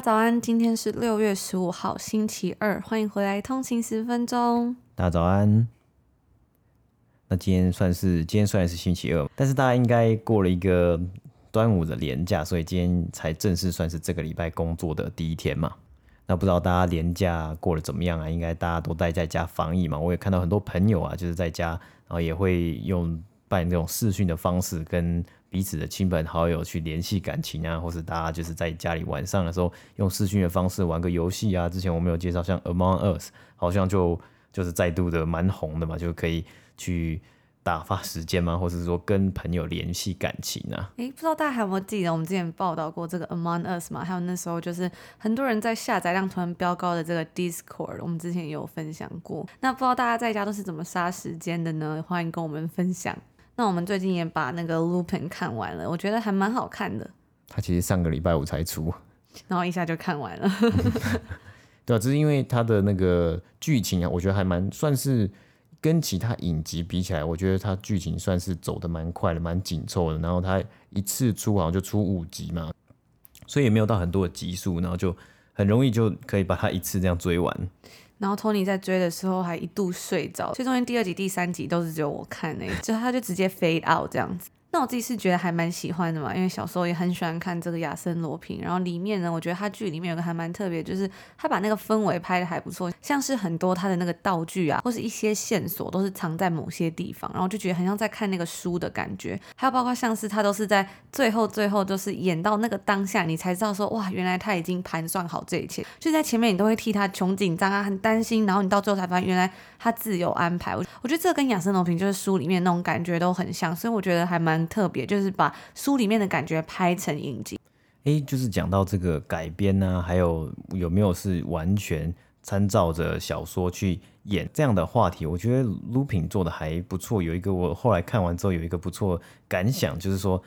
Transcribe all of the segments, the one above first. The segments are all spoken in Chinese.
早安，今天是六月十五号，星期二，欢迎回来通勤十分钟。大家早安。那今天算是今天虽然是星期二，但是大家应该过了一个端午的连假，所以今天才正式算是这个礼拜工作的第一天嘛。那不知道大家连假过得怎么样啊？应该大家都待在家防疫嘛。我也看到很多朋友啊，就是在家，然后也会用办这种视讯的方式跟。彼此的亲朋好友去联系感情啊，或是大家就是在家里晚上的时候用视讯的方式玩个游戏啊。之前我们有介绍，像 Among Us 好像就就是再度的蛮红的嘛，就可以去打发时间嘛，或是说跟朋友联系感情啊。诶、不知道大家还有没有记得我们之前报道过这个 Among Us 嘛？还有那时候就是很多人在下载量突然飙高的这个 Discord，我们之前也有分享过。那不知道大家在家都是怎么杀时间的呢？欢迎跟我们分享。那我们最近也把那个 Lupin 看完了，我觉得还蛮好看的。他其实上个礼拜五才出，然后一下就看完了。对啊，只是因为他的那个剧情啊，我觉得还蛮算是跟其他影集比起来，我觉得他剧情算是走的蛮快的，蛮紧凑的。然后他一次出好像就出五集嘛，所以也没有到很多的集数，然后就很容易就可以把它一次这样追完。然后 Tony 在追的时候还一度睡着，所以中间第二集、第三集都是只有我看诶，就他就直接 fade out 这样子。那我自己是觉得还蛮喜欢的嘛，因为小时候也很喜欢看这个亚森罗平。然后里面呢，我觉得他剧里面有个还蛮特别，就是他把那个氛围拍得还不错，像是很多他的那个道具啊，或是一些线索都是藏在某些地方，然后就觉得很像在看那个书的感觉。还有包括像是他都是在最后最后就是演到那个当下，你才知道说哇，原来他已经盘算好这一切。就在前面你都会替他穷紧张啊，很担心，然后你到最后才发现原来他自有安排。我我觉得这跟亚森罗平就是书里面那种感觉都很像，所以我觉得还蛮。特别就是把书里面的感觉拍成影集。哎、就是讲到这个改编呢、啊，还有有没有是完全参照着小说去演这样的话题？我觉得 Lupin 做的还不错。有一个我后来看完之后有一个不错感想，就是说。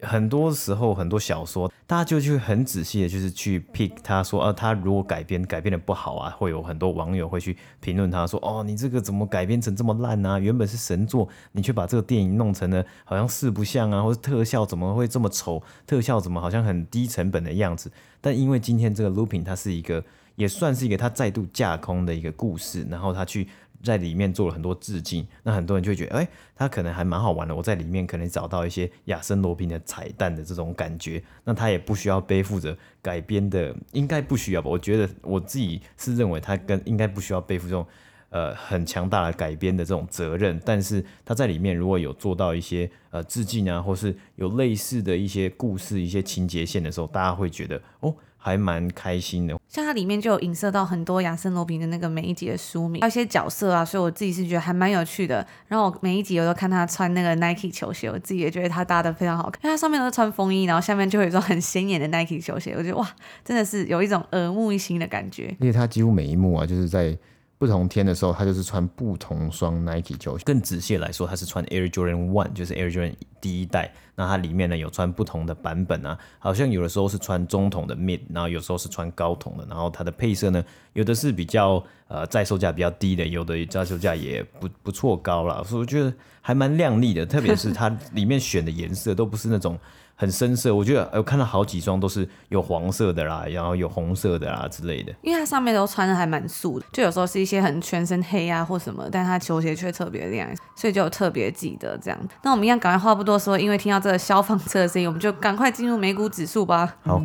很多时候，很多小说，大家就去很仔细的，就是去 pick 他说，啊，他如果改编改编的不好啊，会有很多网友会去评论他说，哦，你这个怎么改编成这么烂啊？原本是神作，你却把这个电影弄成了好像四不像啊，或者特效怎么会这么丑？特效怎么好像很低成本的样子？但因为今天这个 looping，它是一个，也算是一个他再度架空的一个故事，然后他去。在里面做了很多致敬，那很多人就会觉得，哎、他可能还蛮好玩的。我在里面可能找到一些亚森罗宾的彩蛋的这种感觉，那他也不需要背负着改编的，应该不需要吧？我觉得我自己是认为他跟应该不需要背负这种呃很强大的改编的这种责任。但是他在里面如果有做到一些呃致敬啊，或是有类似的一些故事、一些情节线的时候，大家会觉得哦。还蛮开心的，像它里面就有影射到很多亚森罗平的那个每一集的书名，还有一些角色啊，所以我自己是觉得还蛮有趣的。然后我每一集我都看他穿那个 Nike 球鞋，我自己也觉得他搭的非常好看，因为他上面都是穿风衣，然后下面就会有一双很显眼的 Nike 球鞋，我觉得哇，真的是有一种耳目一新的感觉。因为他几乎每一幕啊，就是在。不同天的时候，他就是穿不同双 Nike 球鞋。更仔细来说，他是穿 Air Jordan One，就是 Air Jordan 第一代。那它里面呢有穿不同的版本啊，好像有的时候是穿中筒的 Mid，然后有时候是穿高筒的。然后它的配色呢，有的是比较呃在售价比较低的，有的在售价也不不错高了。所以我觉得还蛮亮丽的，特别是它里面选的颜色都不是那种。很深色，我觉得我看到好几双都是有黄色的啦，然后有红色的啦之类的。因为它上面都穿的还蛮素的，就有时候是一些很全身黑啊或什么，但它球鞋却特别亮，所以就有特别记得这样。那我们一样赶快话不多说，因为听到这个消防车的声音，我们就赶快进入美股指数吧。好。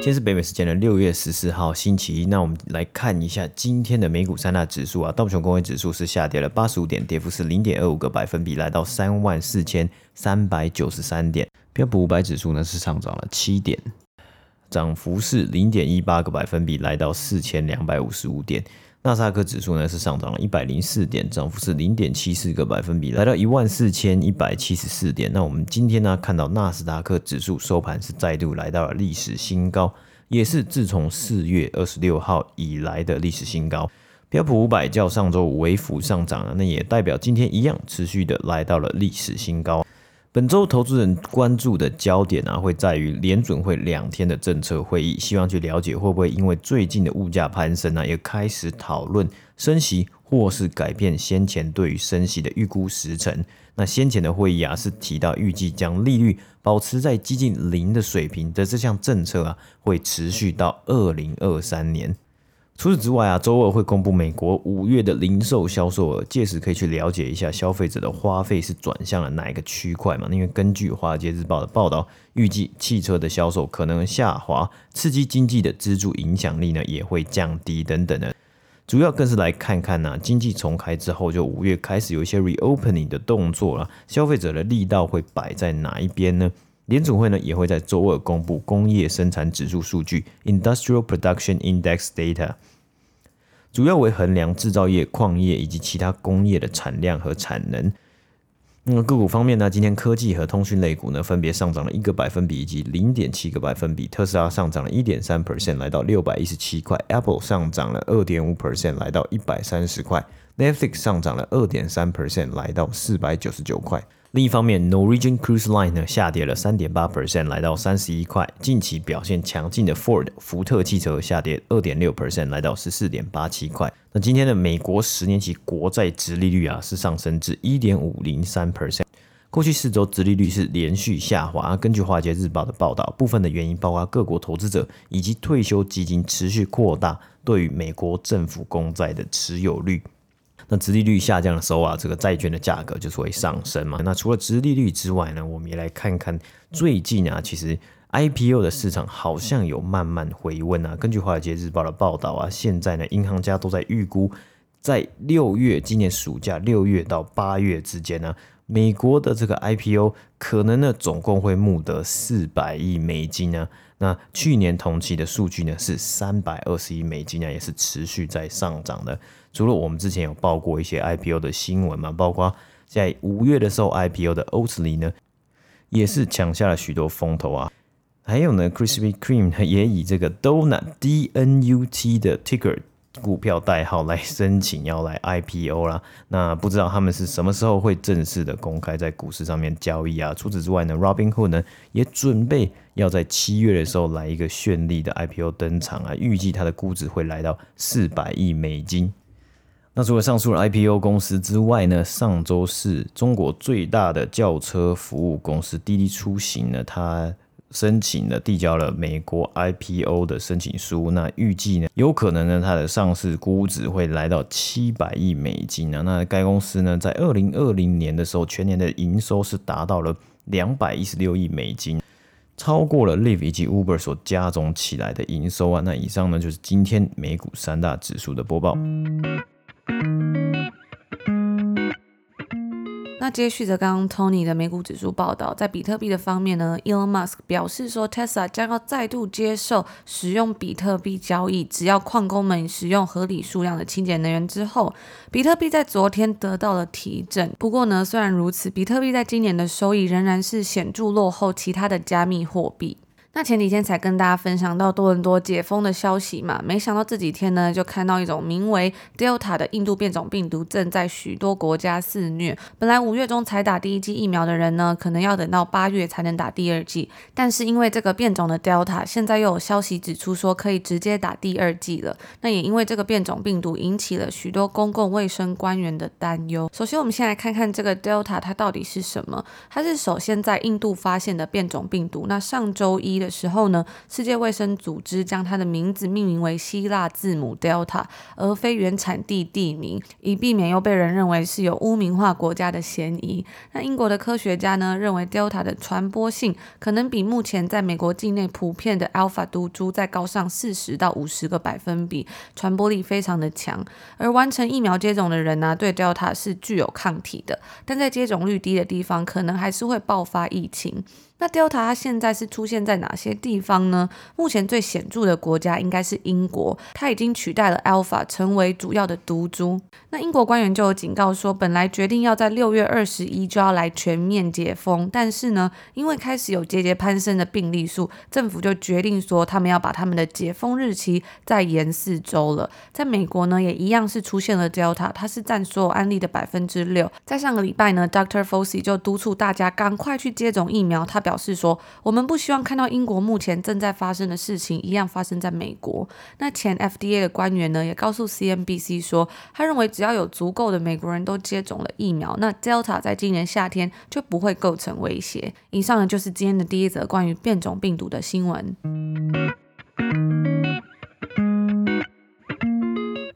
今天是北美时间的六月十四号星期一，那我们来看一下今天的美股三大指数啊，道琼工业指数是下跌了八十五点，跌幅是零点二五个百分比，来到三万四千三百九十三点。标普五百指数呢是上涨了七点，涨幅是零点一八个百分比，来到四千两百五十五点。纳斯达克指数呢是上涨了一百零四点，涨幅是零点七四个百分比，来到一万四千一百七十四点。那我们今天呢看到纳斯达克指数收盘是再度来到了历史新高，也是自从四月二十六号以来的历史新高。标普五百较上周微幅上涨了，那也代表今天一样持续的来到了历史新高。本周投资人关注的焦点啊，会在于联准会两天的政策会议，希望去了解会不会因为最近的物价攀升呢，也开始讨论升息，或是改变先前对于升息的预估时程。那先前的会议啊，是提到预计将利率保持在接近零的水平的这项政策啊，会持续到二零二三年。除此之外啊，周二会公布美国五月的零售销售额，届时可以去了解一下消费者的花费是转向了哪一个区块嘛？因为根据《华尔街日报》的报道，预计汽车的销售可能下滑，刺激经济的支柱影响力呢也会降低等等的。主要更是来看看呢、啊，经济重开之后，就五月开始有一些 reopening 的动作了，消费者的力道会摆在哪一边呢？联储会呢也会在周二公布工业生产指数数据 （Industrial Production Index Data）。主要为衡量制造业、矿业以及其他工业的产量和产能。那么个股方面呢，今天科技和通讯类股呢分别上涨了一个百分比以及零点七个百分比。特斯拉上涨了一点三 percent，来到六百一十七块；Apple 上涨了二点五 percent，来到一百三十块；Netflix 上涨了二点三 percent，来到四百九十九块。另一方面，Norwegian Cruise Line 呢下跌了三点八 percent，来到三十一块。近期表现强劲的 Ford 福特汽车下跌二点六 percent，来到十四点八七块。那今天的美国十年期国债殖利率啊是上升至一点五零三 percent。过去四周殖利率是连续下滑。根据华尔街日报的报道，部分的原因包括各国投资者以及退休基金持续扩大对于美国政府公债的持有率。那殖利率下降的时候啊，这个债券的价格就是会上升嘛。那除了殖利率之外呢，我们也来看看最近啊，其实 IPO 的市场好像有慢慢回温啊。根据华尔街日报的报道啊，现在呢，银行家都在预估，在六月今年暑假六月到八月之间呢，美国的这个 IPO 可能呢总共会募得四百亿美金呢。那去年同期的数据呢是三百二十亿美金啊，也是持续在上涨的。除了我们之前有报过一些 IPO 的新闻嘛，包括在五月的时候 IPO 的 Oatly 呢，也是抢下了许多风头啊。还有呢，Krispy Kreme 也以这个 Donut D N U T 的 Ticker 股票代号来申请要来 IPO 啦。那不知道他们是什么时候会正式的公开在股市上面交易啊？除此之外呢，Robinhood 呢也准备要在七月的时候来一个绚丽的 IPO 登场啊，预计它的估值会来到四百亿美金。那除了上述的 IPO 公司之外呢，上周是中国最大的轿车服务公司滴滴出行呢，它申请了递交了美国 IPO 的申请书。那预计呢，有可能呢，它的上市估值会来到七百亿美金啊。那该公司呢，在二零二零年的时候，全年的营收是达到了两百一十六亿美金，超过了 Live 以及 Uber 所加总起来的营收啊。那以上呢，就是今天美股三大指数的播报。那接续着刚刚 Tony 的美股指数报道，在比特币的方面呢，Elon Musk 表示说，Tesla 将要再度接受使用比特币交易，只要矿工们使用合理数量的清洁能源之后，比特币在昨天得到了提振。不过呢，虽然如此，比特币在今年的收益仍然是显著落后其他的加密货币。那前几天才跟大家分享到多伦多解封的消息嘛，没想到这几天呢，就看到一种名为 Delta 的印度变种病毒正在许多国家肆虐。本来五月中才打第一剂疫苗的人呢，可能要等到八月才能打第二剂。但是因为这个变种的 Delta，现在又有消息指出说可以直接打第二剂了。那也因为这个变种病毒引起了许多公共卫生官员的担忧。首先，我们先来看看这个 Delta 它到底是什么？它是首先在印度发现的变种病毒。那上周一。的时候呢，世界卫生组织将它的名字命名为希腊字母 Delta，而非原产地地名，以避免又被人认为是有污名化国家的嫌疑。那英国的科学家呢，认为 Delta 的传播性可能比目前在美国境内普遍的 Alpha 毒株再高上四十到五十个百分比，传播力非常的强。而完成疫苗接种的人呢、对 Delta 是具有抗体的，但在接种率低的地方，可能还是会爆发疫情。那 Delta 它现在是出现在哪些地方呢？目前最显著的国家应该是英国，它已经取代了 Alpha 成为主要的毒株。那英国官员就有警告说，本来决定要在六月二十一就要来全面解封，但是呢，因为开始有节节攀升的病例数，政府就决定说他们要把他们的解封日期再延四周了。在美国呢，也一样是出现了 Delta，它是占所有案例的百分之六。在上个礼拜呢，Dr. Fauci 就督促大家赶快去接种疫苗，他表表示说，我们不希望看到英国目前正在发生的事情一样发生在美国。那前 FDA 的官员呢，也告诉 CNBC 说，他认为只要有足够的美国人都接种了疫苗，那 Delta 在今年夏天就不会构成威胁。以上呢，就是今天的第一则关于变种病毒的新闻。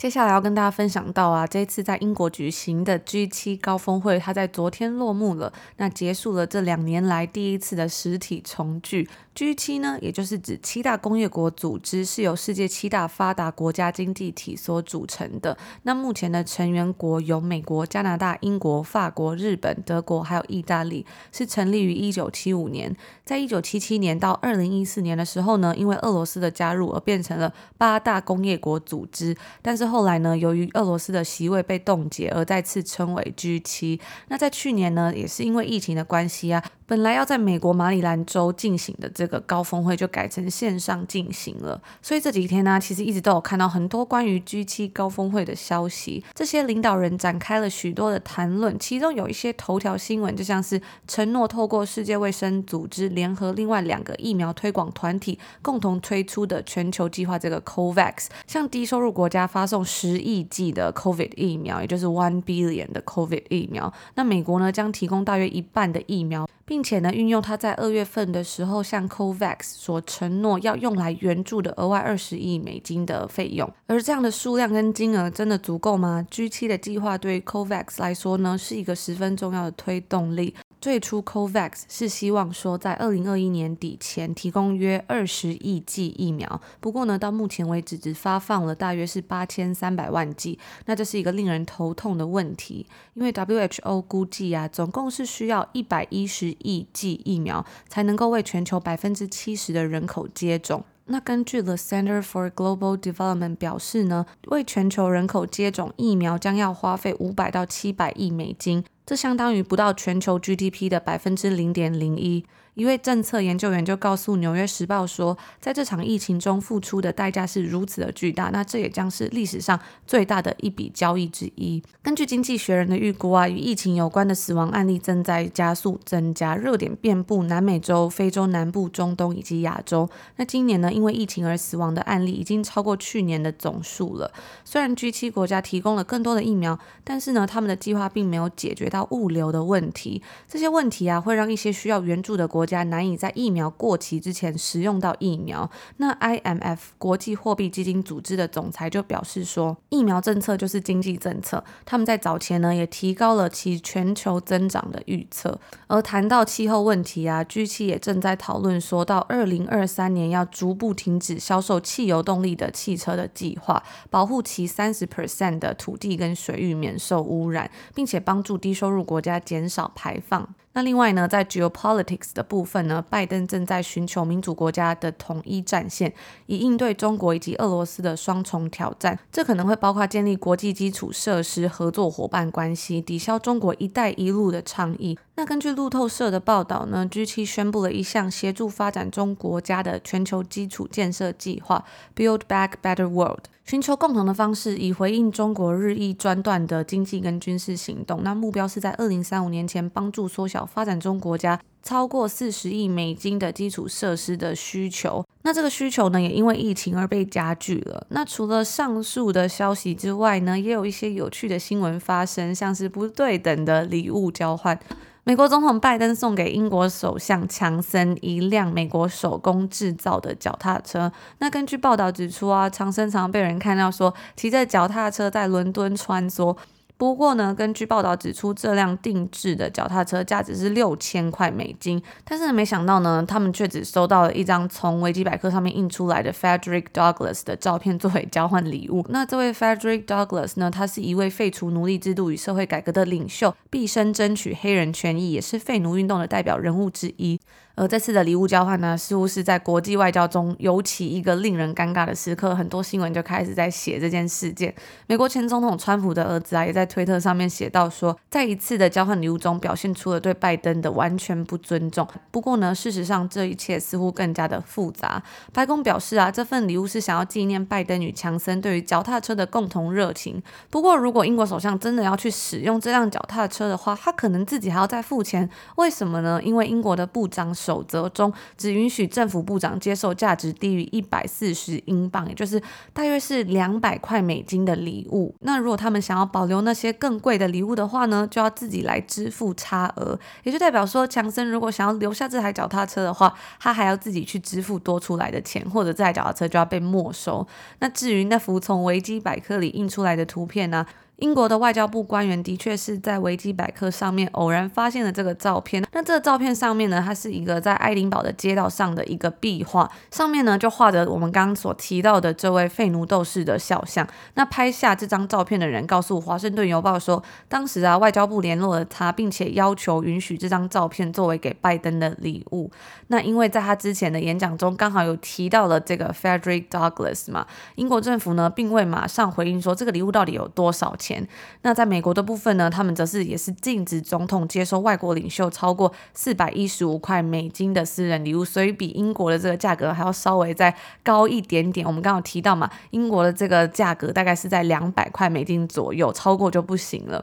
接下来要跟大家分享到啊，这次在英国举行的 G7 高峰会，它在昨天落幕了，那结束了这两年来第一次的实体重聚。G7 呢，也就是指七大工业国组织，是由世界七大发达国家经济体所组成的。那目前的成员国有美国、加拿大、英国、法国、日本、德国，还有意大利，是成立于一九七五年。在一九七七年到二零一四年的时候呢，因为俄罗斯的加入而变成了八大工业国组织。但是后后来呢，由于俄罗斯的席位被冻结，而再次称为 G 七。那在去年呢，也是因为疫情的关系啊。本来要在美国马里兰州进行的这个高峰会就改成线上进行了，所以这几天呢，其实一直都有看到很多关于 G7 高峰会的消息。这些领导人展开了许多的谈论，其中有一些头条新闻，就像是承诺透过世界卫生组织联合另外两个疫苗推广团体共同推出的全球计划，这个 COVAX，向低收入国家发送十亿剂的 COVID 疫苗，也就是 one billion 的 COVID 疫苗。那美国呢，将提供大约一半的疫苗。并且呢，运用他在二月份的时候向 COVAX 所承诺要用来援助的额外二十亿美金的费用，而这样的数量跟金额真的足够吗？G7 的计划对 COVAX 来说呢，是一个十分重要的推动力。最初，COVAX 是希望说在二零二一年底前提供约二十亿剂疫苗。不过呢，到目前为止只发放了大约是八千三百万剂。那这是一个令人头痛的问题，因为 WHO 估计啊，总共是需要一百一十亿剂疫苗才能够为全球百分之七十的人口接种。那根据 The Center for Global Development 表示呢，为全球人口接种疫苗将要花费五百到七百亿美金。这相当于不到全球 GDP 的百分之零点零一。一位政策研究员就告诉《纽约时报》说，在这场疫情中付出的代价是如此的巨大，那这也将是历史上最大的一笔交易之一。根据《经济学人》的预估啊，与疫情有关的死亡案例正在加速增加，热点遍布南美洲、非洲南部、中东以及亚洲。那今年呢，因为疫情而死亡的案例已经超过去年的总数了。虽然 G7 国家提供了更多的疫苗，但是呢，他们的计划并没有解决到物流的问题。这些问题啊，会让一些需要援助的国国家难以在疫苗过期之前使用到疫苗。那 IMF 国际货币基金组织的总裁就表示说，疫苗政策就是经济政策。他们在早前呢也提高了其全球增长的预测。而谈到气候问题啊，G7 也正在讨论说到二零二三年要逐步停止销售汽油动力的汽车的计划，保护其三十 percent 的土地跟水域免受污染，并且帮助低收入国家减少排放。那另外呢，在 geopolitics 的部分呢，拜登正在寻求民主国家的统一战线，以应对中国以及俄罗斯的双重挑战。这可能会包括建立国际基础设施合作伙伴关系，抵消中国“一带一路”的倡议。那根据路透社的报道呢，G7 宣布了一项协助发展中国家的全球基础建设计划，Build Back Better World。寻求共同的方式，以回应中国日益专断的经济跟军事行动。那目标是在二零三五年前帮助缩小发展中国家超过四十亿美金的基础设施的需求。那这个需求呢，也因为疫情而被加剧了。那除了上述的消息之外呢，也有一些有趣的新闻发生，像是不对等的礼物交换。美国总统拜登送给英国首相强森一辆美国手工制造的脚踏车。那根据报道指出啊，强森常被人看到说骑着脚踏车在伦敦穿梭。不过呢，根据报道指出，这辆定制的脚踏车价值是六千块美金。但是，没想到呢，他们却只收到了一张从维基百科上面印出来的 Frederick Douglass 的照片作为交换礼物。那这位 Frederick Douglass 呢，他是一位废除奴隶制度与社会改革的领袖，毕生争取黑人权益，也是废奴运动的代表人物之一。而这次的礼物交换呢，似乎是在国际外交中尤其一个令人尴尬的时刻，很多新闻就开始在写这件事件。美国前总统川普的儿子啊，也在推特上面写到说，在一次的交换礼物中，表现出了对拜登的完全不尊重。不过呢，事实上这一切似乎更加的复杂。白宫表示啊，这份礼物是想要纪念拜登与强森对于脚踏车的共同热情。不过，如果英国首相真的要去使用这辆脚踏车的话，他可能自己还要再付钱。为什么呢？因为英国的部长。守则中只允许政府部长接受价值低于一百四十英镑，也就是大约是两百块美金的礼物。那如果他们想要保留那些更贵的礼物的话呢，就要自己来支付差额。也就代表说，强森如果想要留下这台脚踏车的话，他还要自己去支付多出来的钱，或者这台脚踏车就要被没收。那至于那幅从维基百科里印出来的图片呢？英国的外交部官员的确是在维基百科上面偶然发现了这个照片。那这个照片上面呢，它是一个在爱丁堡的街道上的一个壁画，上面呢就画着我们刚刚所提到的这位废奴斗士的肖像。那拍下这张照片的人告诉《华盛顿邮报》说，当时啊，外交部联络了他，并且要求允许这张照片作为给拜登的礼物。那因为在他之前的演讲中刚好有提到了这个 Frederick Douglass 嘛，英国政府呢并未马上回应说这个礼物到底有多少钱。钱。那在美国的部分呢，他们则是也是禁止总统接收外国领袖超过四百一十五块美金的私人礼物，所以比英国的这个价格还要稍微再高一点点。我们刚刚提到嘛，英国的这个价格大概是在两百块美金左右，超过就不行了。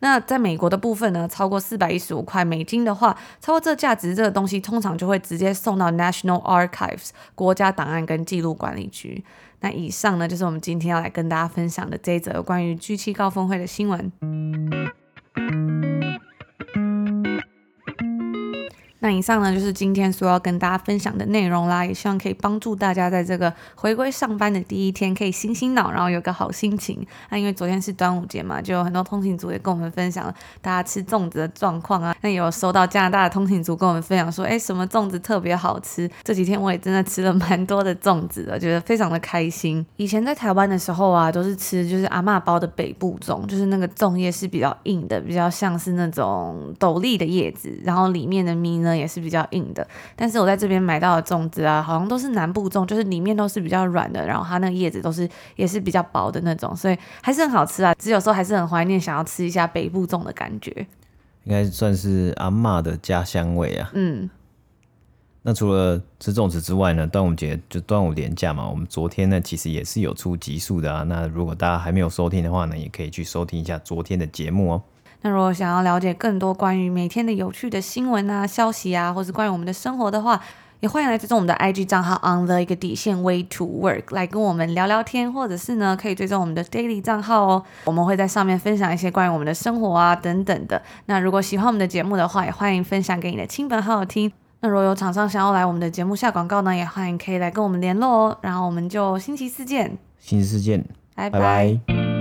那在美国的部分呢，超过四百一十五块美金的话，超过这价值这个东西，通常就会直接送到 National Archives 国家档案跟记录管理局。那以上呢，就是我们今天要来跟大家分享的这一则关于 G7 高峰会的新闻。那以上呢，就是今天所要跟大家分享的内容啦，也希望可以帮助大家在这个回归上班的第一天，可以醒醒脑，然后有个好心情。那因为昨天是端午节嘛，就有很多通勤族也跟我们分享了大家吃粽子的状况啊。那也有收到加拿大的通勤族跟我们分享说，哎，什么粽子特别好吃？这几天我也真的吃了蛮多的粽子的，觉得非常的开心。以前在台湾的时候啊，都是吃就是阿嬷包的北部粽，就是那个粽叶是比较硬的，比较像是那种斗笠的叶子，然后里面的米呢。也是比较硬的，但是我在这边买到的粽子啊，好像都是南部粽，就是里面都是比较软的，然后它那个叶子都是也是比较薄的那种，所以还是很好吃啊。只有时候还是很怀念，想要吃一下北部粽的感觉，应该算是阿嬷的家乡味啊。嗯，那除了吃粽子之外呢，端午节就端午连假嘛，我们昨天呢其实也是有出集数的啊。那如果大家还没有收听的话呢，也可以去收听一下昨天的节目哦。那如果想要了解更多关于每天的有趣的新闻啊、消息啊，或是关于我们的生活的话，也欢迎来追踪我们的 IG 账号 on the 一个底线 way to work 来跟我们聊聊天，或者是呢可以追踪我们的 daily 账号哦，我们会在上面分享一些关于我们的生活啊等等的。那如果喜欢我们的节目的话，也欢迎分享给你的亲朋好友听。那如果有厂商想要来我们的节目下广告呢，也欢迎可以来跟我们联络哦。然后我们就星期四见，星期四见，拜拜。拜拜